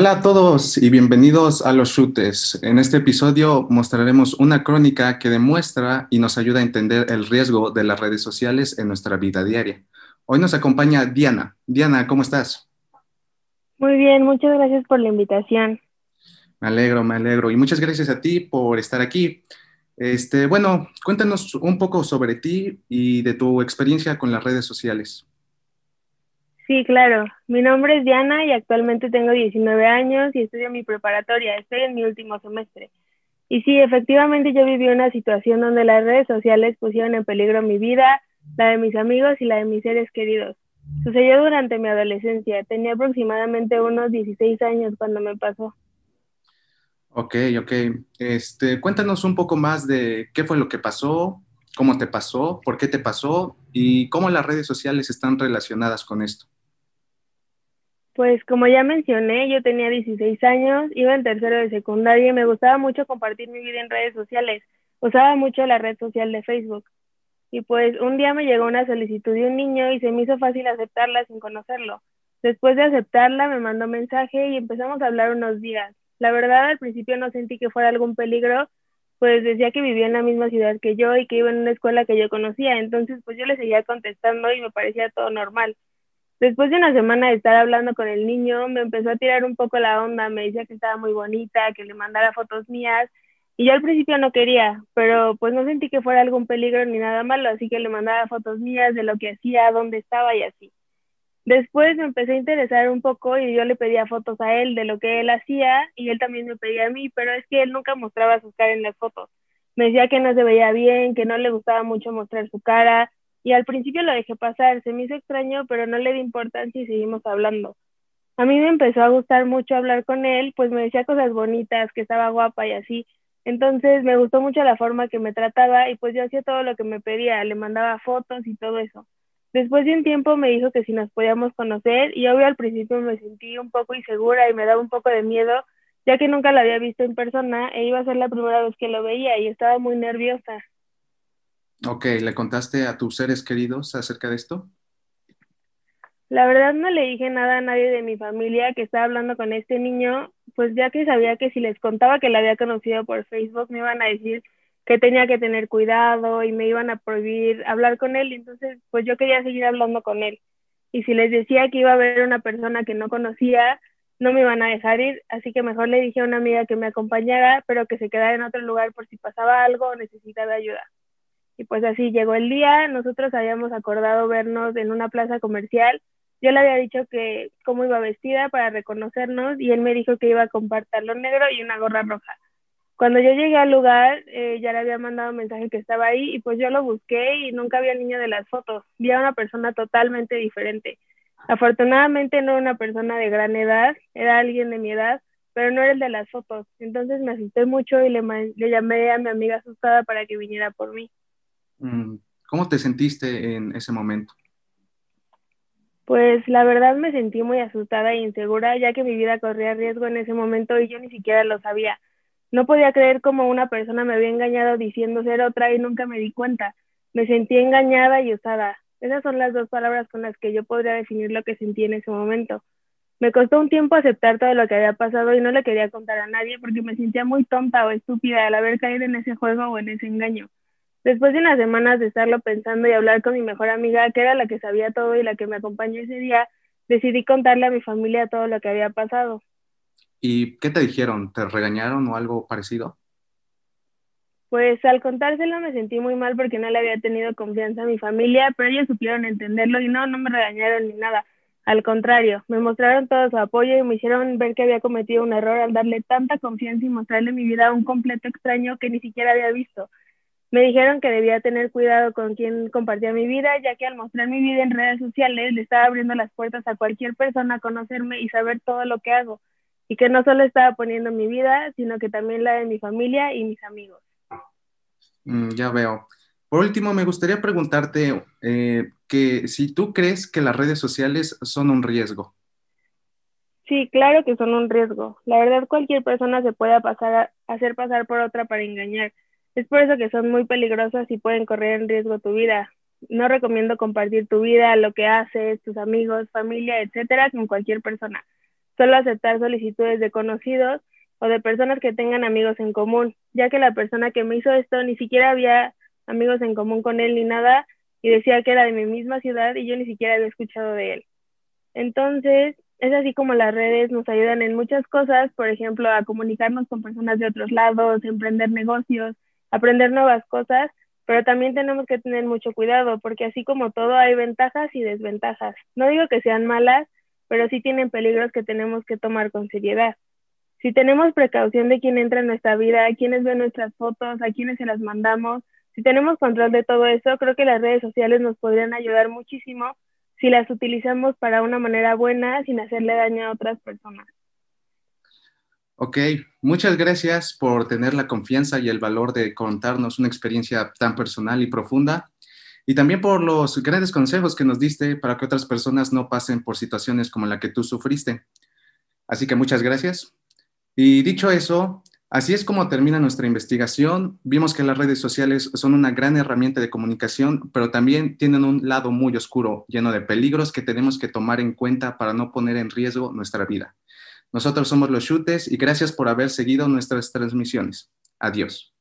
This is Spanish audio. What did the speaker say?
Hola a todos y bienvenidos a Los Chutes. En este episodio mostraremos una crónica que demuestra y nos ayuda a entender el riesgo de las redes sociales en nuestra vida diaria. Hoy nos acompaña Diana. Diana, ¿cómo estás? Muy bien, muchas gracias por la invitación. Me alegro, me alegro. Y muchas gracias a ti por estar aquí. Este, bueno, cuéntanos un poco sobre ti y de tu experiencia con las redes sociales. Sí, claro. Mi nombre es Diana y actualmente tengo 19 años y estudio mi preparatoria. Estoy en mi último semestre. Y sí, efectivamente yo viví una situación donde las redes sociales pusieron en peligro mi vida, la de mis amigos y la de mis seres queridos. Sucedió durante mi adolescencia. Tenía aproximadamente unos 16 años cuando me pasó. Ok, ok. Este, cuéntanos un poco más de qué fue lo que pasó, cómo te pasó, por qué te pasó y cómo las redes sociales están relacionadas con esto. Pues como ya mencioné, yo tenía 16 años, iba en tercero de secundaria y me gustaba mucho compartir mi vida en redes sociales. Usaba mucho la red social de Facebook. Y pues un día me llegó una solicitud de un niño y se me hizo fácil aceptarla sin conocerlo. Después de aceptarla me mandó mensaje y empezamos a hablar unos días. La verdad al principio no sentí que fuera algún peligro, pues decía que vivía en la misma ciudad que yo y que iba en una escuela que yo conocía. Entonces pues yo le seguía contestando y me parecía todo normal. Después de una semana de estar hablando con el niño, me empezó a tirar un poco la onda, me decía que estaba muy bonita, que le mandara fotos mías, y yo al principio no quería, pero pues no sentí que fuera algún peligro ni nada malo, así que le mandaba fotos mías de lo que hacía, dónde estaba y así. Después me empecé a interesar un poco y yo le pedía fotos a él de lo que él hacía y él también me pedía a mí, pero es que él nunca mostraba su cara en las fotos. Me decía que no se veía bien, que no le gustaba mucho mostrar su cara, y al principio lo dejé pasar, se me hizo extraño, pero no le di importancia y seguimos hablando. A mí me empezó a gustar mucho hablar con él, pues me decía cosas bonitas, que estaba guapa y así. Entonces me gustó mucho la forma que me trataba y pues yo hacía todo lo que me pedía, le mandaba fotos y todo eso. Después de un tiempo me dijo que si nos podíamos conocer y obvio al principio me sentí un poco insegura y me daba un poco de miedo, ya que nunca lo había visto en persona e iba a ser la primera vez que lo veía y estaba muy nerviosa. Ok, ¿le contaste a tus seres queridos acerca de esto? La verdad no le dije nada a nadie de mi familia que estaba hablando con este niño, pues ya que sabía que si les contaba que la había conocido por Facebook me iban a decir que tenía que tener cuidado y me iban a prohibir hablar con él, entonces pues yo quería seguir hablando con él. Y si les decía que iba a ver una persona que no conocía, no me iban a dejar ir, así que mejor le dije a una amiga que me acompañara, pero que se quedara en otro lugar por si pasaba algo o necesitaba ayuda. Y pues así llegó el día, nosotros habíamos acordado vernos en una plaza comercial. Yo le había dicho que cómo iba vestida para reconocernos y él me dijo que iba con pantalón negro y una gorra roja. Cuando yo llegué al lugar, eh, ya le había mandado un mensaje que estaba ahí y pues yo lo busqué y nunca había niño de las fotos. Vi a una persona totalmente diferente. Afortunadamente no era una persona de gran edad, era alguien de mi edad, pero no era el de las fotos. Entonces me asusté mucho y le, le llamé a mi amiga asustada para que viniera por mí. Mm, ¿Cómo te sentiste en ese momento? Pues la verdad me sentí muy asustada e insegura, ya que mi vida corría riesgo en ese momento y yo ni siquiera lo sabía. No podía creer cómo una persona me había engañado diciendo ser otra y nunca me di cuenta. Me sentí engañada y usada. Esas son las dos palabras con las que yo podría definir lo que sentí en ese momento. Me costó un tiempo aceptar todo lo que había pasado y no le quería contar a nadie porque me sentía muy tonta o estúpida al haber caído en ese juego o en ese engaño. Después de unas semanas de estarlo pensando y hablar con mi mejor amiga, que era la que sabía todo y la que me acompañó ese día, decidí contarle a mi familia todo lo que había pasado. ¿Y qué te dijeron? ¿Te regañaron o algo parecido? Pues al contárselo me sentí muy mal porque no le había tenido confianza a mi familia, pero ellos supieron entenderlo y no, no me regañaron ni nada. Al contrario, me mostraron todo su apoyo y me hicieron ver que había cometido un error al darle tanta confianza y mostrarle mi vida a un completo extraño que ni siquiera había visto. Me dijeron que debía tener cuidado con quien compartía mi vida, ya que al mostrar mi vida en redes sociales le estaba abriendo las puertas a cualquier persona a conocerme y saber todo lo que hago, y que no solo estaba poniendo mi vida, sino que también la de mi familia y mis amigos. Mm, ya veo. Por último, me gustaría preguntarte eh, que si tú crees que las redes sociales son un riesgo. Sí, claro que son un riesgo. La verdad, cualquier persona se puede pasar a, hacer pasar por otra para engañar es por eso que son muy peligrosas y pueden correr en riesgo tu vida. No recomiendo compartir tu vida, lo que haces, tus amigos, familia, etcétera, con cualquier persona. solo aceptar solicitudes de conocidos o de personas que tengan amigos en común, ya que la persona que me hizo esto ni siquiera había amigos en común con él ni nada y decía que era de mi misma ciudad y yo ni siquiera había escuchado de él. Entonces, es así como las redes nos ayudan en muchas cosas, por ejemplo, a comunicarnos con personas de otros lados, emprender negocios, aprender nuevas cosas, pero también tenemos que tener mucho cuidado porque así como todo hay ventajas y desventajas. No digo que sean malas, pero sí tienen peligros que tenemos que tomar con seriedad. Si tenemos precaución de quién entra en nuestra vida, a quiénes ven nuestras fotos, a quiénes se las mandamos, si tenemos control de todo eso, creo que las redes sociales nos podrían ayudar muchísimo si las utilizamos para una manera buena sin hacerle daño a otras personas. Ok, muchas gracias por tener la confianza y el valor de contarnos una experiencia tan personal y profunda y también por los grandes consejos que nos diste para que otras personas no pasen por situaciones como la que tú sufriste. Así que muchas gracias. Y dicho eso, así es como termina nuestra investigación. Vimos que las redes sociales son una gran herramienta de comunicación, pero también tienen un lado muy oscuro, lleno de peligros que tenemos que tomar en cuenta para no poner en riesgo nuestra vida. Nosotros somos los Chutes y gracias por haber seguido nuestras transmisiones. Adiós.